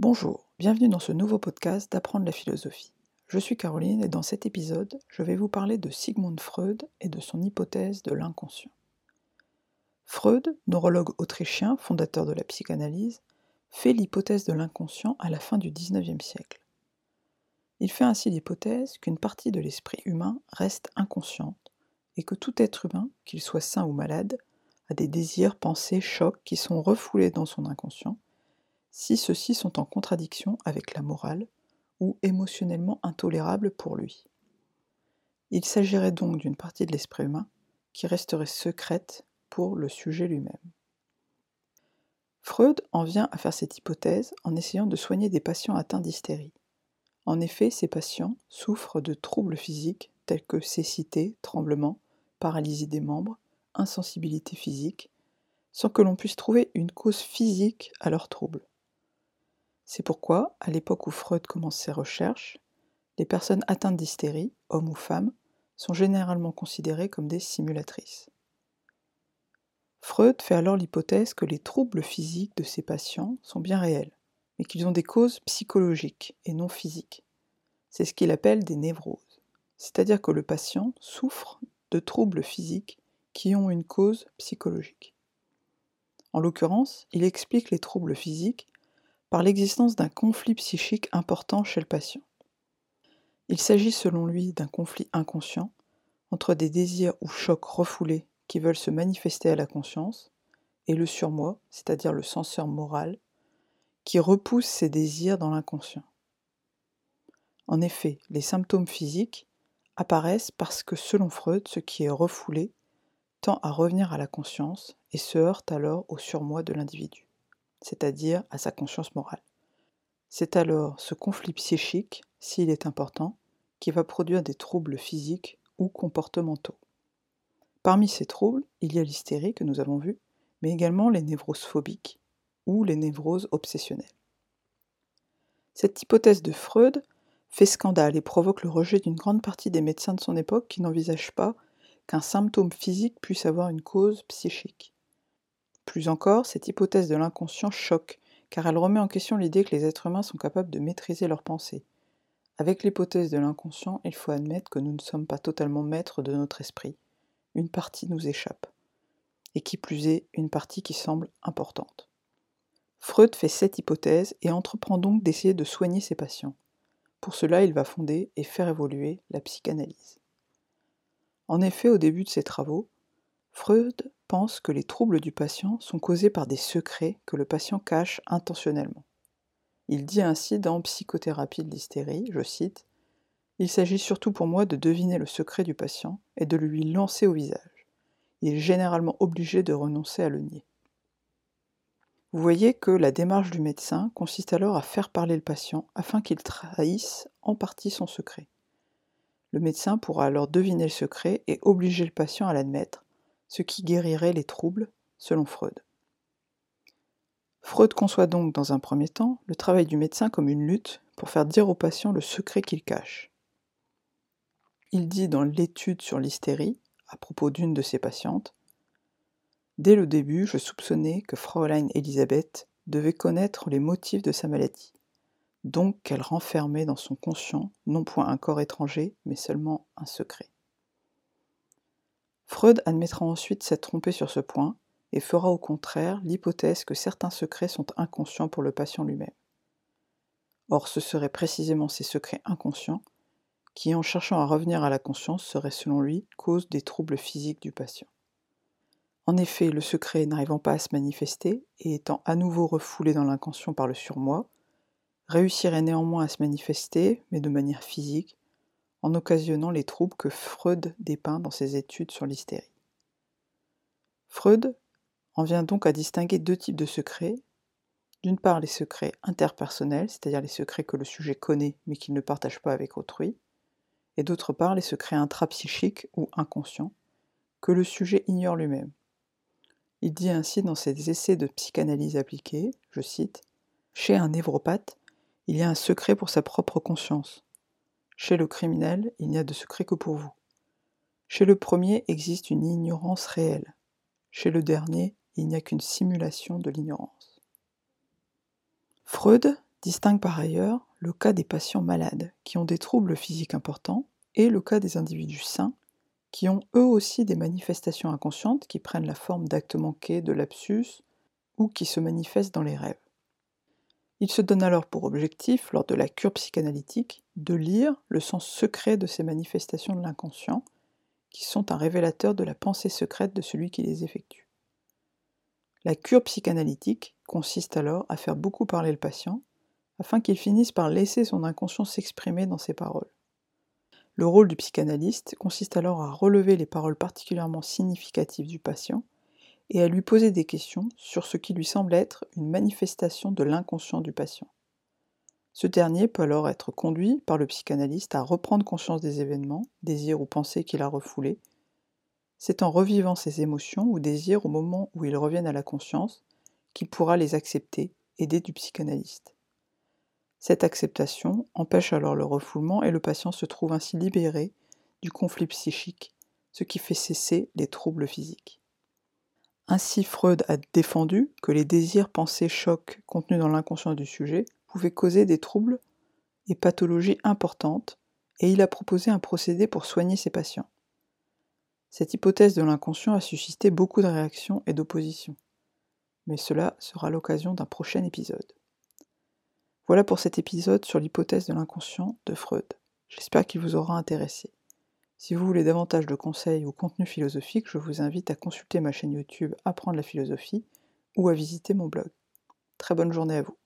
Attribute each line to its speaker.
Speaker 1: Bonjour, bienvenue dans ce nouveau podcast d'apprendre la philosophie. Je suis Caroline et dans cet épisode, je vais vous parler de Sigmund Freud et de son hypothèse de l'inconscient. Freud, neurologue autrichien, fondateur de la psychanalyse, fait l'hypothèse de l'inconscient à la fin du XIXe siècle. Il fait ainsi l'hypothèse qu'une partie de l'esprit humain reste inconsciente et que tout être humain, qu'il soit sain ou malade, a des désirs, pensées, chocs qui sont refoulés dans son inconscient, si ceux-ci sont en contradiction avec la morale ou émotionnellement intolérables pour lui. Il s'agirait donc d'une partie de l'esprit humain qui resterait secrète pour le sujet lui-même. Freud en vient à faire cette hypothèse en essayant de soigner des patients atteints d'hystérie. En effet, ces patients souffrent de troubles physiques tels que cécité, tremblement, paralysie des membres, insensibilité physique, sans que l'on puisse trouver une cause physique à leurs troubles. C'est pourquoi, à l'époque où Freud commence ses recherches, les personnes atteintes d'hystérie, hommes ou femmes, sont généralement considérées comme des simulatrices. Freud fait alors l'hypothèse que les troubles physiques de ces patients sont bien réels, mais qu'ils ont des causes psychologiques et non physiques. C'est ce qu'il appelle des névroses, c'est-à-dire que le patient souffre de troubles physiques qui ont une cause psychologique. En l'occurrence, il explique les troubles physiques par l'existence d'un conflit psychique important chez le patient. Il s'agit selon lui d'un conflit inconscient entre des désirs ou chocs refoulés qui veulent se manifester à la conscience et le surmoi, c'est-à-dire le censeur moral, qui repousse ces désirs dans l'inconscient. En effet, les symptômes physiques apparaissent parce que selon Freud, ce qui est refoulé tend à revenir à la conscience et se heurte alors au surmoi de l'individu, c'est-à-dire à sa conscience morale. C'est alors ce conflit psychique, s'il est important, qui va produire des troubles physiques ou comportementaux. Parmi ces troubles, il y a l'hystérie que nous avons vu, mais également les névroses phobiques ou les névroses obsessionnelles. Cette hypothèse de Freud fait scandale et provoque le rejet d'une grande partie des médecins de son époque qui n'envisagent pas qu'un symptôme physique puisse avoir une cause psychique. Plus encore, cette hypothèse de l'inconscient choque, car elle remet en question l'idée que les êtres humains sont capables de maîtriser leurs pensées. Avec l'hypothèse de l'inconscient, il faut admettre que nous ne sommes pas totalement maîtres de notre esprit. Une partie nous échappe. Et qui plus est, une partie qui semble importante. Freud fait cette hypothèse et entreprend donc d'essayer de soigner ses patients. Pour cela, il va fonder et faire évoluer la psychanalyse. En effet, au début de ses travaux, Freud pense que les troubles du patient sont causés par des secrets que le patient cache intentionnellement. Il dit ainsi dans Psychothérapie de l'hystérie, je cite, Il s'agit surtout pour moi de deviner le secret du patient et de lui lancer au visage. Il est généralement obligé de renoncer à le nier. Vous voyez que la démarche du médecin consiste alors à faire parler le patient afin qu'il trahisse en partie son secret. Le médecin pourra alors deviner le secret et obliger le patient à l'admettre, ce qui guérirait les troubles, selon Freud. Freud conçoit donc dans un premier temps le travail du médecin comme une lutte pour faire dire au patient le secret qu'il cache. Il dit dans l'étude sur l'hystérie, à propos d'une de ses patientes, Dès le début, je soupçonnais que Fraulein Elisabeth devait connaître les motifs de sa maladie donc qu'elle renfermait dans son conscient non point un corps étranger, mais seulement un secret. Freud admettra ensuite s'être trompé sur ce point et fera au contraire l'hypothèse que certains secrets sont inconscients pour le patient lui-même. Or ce seraient précisément ces secrets inconscients qui, en cherchant à revenir à la conscience, seraient selon lui cause des troubles physiques du patient. En effet, le secret n'arrivant pas à se manifester et étant à nouveau refoulé dans l'inconscient par le surmoi, réussirait néanmoins à se manifester, mais de manière physique, en occasionnant les troubles que Freud dépeint dans ses études sur l'hystérie. Freud en vient donc à distinguer deux types de secrets. D'une part, les secrets interpersonnels, c'est-à-dire les secrets que le sujet connaît mais qu'il ne partage pas avec autrui, et d'autre part, les secrets intrapsychiques ou inconscients, que le sujet ignore lui-même. Il dit ainsi dans ses essais de psychanalyse appliquée, je cite, Chez un névropathe, il y a un secret pour sa propre conscience. Chez le criminel, il n'y a de secret que pour vous. Chez le premier existe une ignorance réelle. Chez le dernier, il n'y a qu'une simulation de l'ignorance. Freud distingue par ailleurs le cas des patients malades qui ont des troubles physiques importants et le cas des individus sains qui ont eux aussi des manifestations inconscientes qui prennent la forme d'actes manqués, de lapsus ou qui se manifestent dans les rêves. Il se donne alors pour objectif, lors de la cure psychanalytique, de lire le sens secret de ces manifestations de l'inconscient, qui sont un révélateur de la pensée secrète de celui qui les effectue. La cure psychanalytique consiste alors à faire beaucoup parler le patient, afin qu'il finisse par laisser son inconscient s'exprimer dans ses paroles. Le rôle du psychanalyste consiste alors à relever les paroles particulièrement significatives du patient et à lui poser des questions sur ce qui lui semble être une manifestation de l'inconscient du patient. Ce dernier peut alors être conduit par le psychanalyste à reprendre conscience des événements, désirs ou pensées qu'il a refoulés. C'est en revivant ces émotions ou désirs au moment où ils reviennent à la conscience qu'il pourra les accepter, aidé du psychanalyste. Cette acceptation empêche alors le refoulement et le patient se trouve ainsi libéré du conflit psychique, ce qui fait cesser les troubles physiques. Ainsi, Freud a défendu que les désirs, pensés, chocs contenus dans l'inconscient du sujet pouvaient causer des troubles et pathologies importantes, et il a proposé un procédé pour soigner ses patients. Cette hypothèse de l'inconscient a suscité beaucoup de réactions et d'oppositions, mais cela sera l'occasion d'un prochain épisode. Voilà pour cet épisode sur l'hypothèse de l'inconscient de Freud. J'espère qu'il vous aura intéressé. Si vous voulez davantage de conseils ou contenus philosophiques, je vous invite à consulter ma chaîne YouTube Apprendre la philosophie ou à visiter mon blog. Très bonne journée à vous.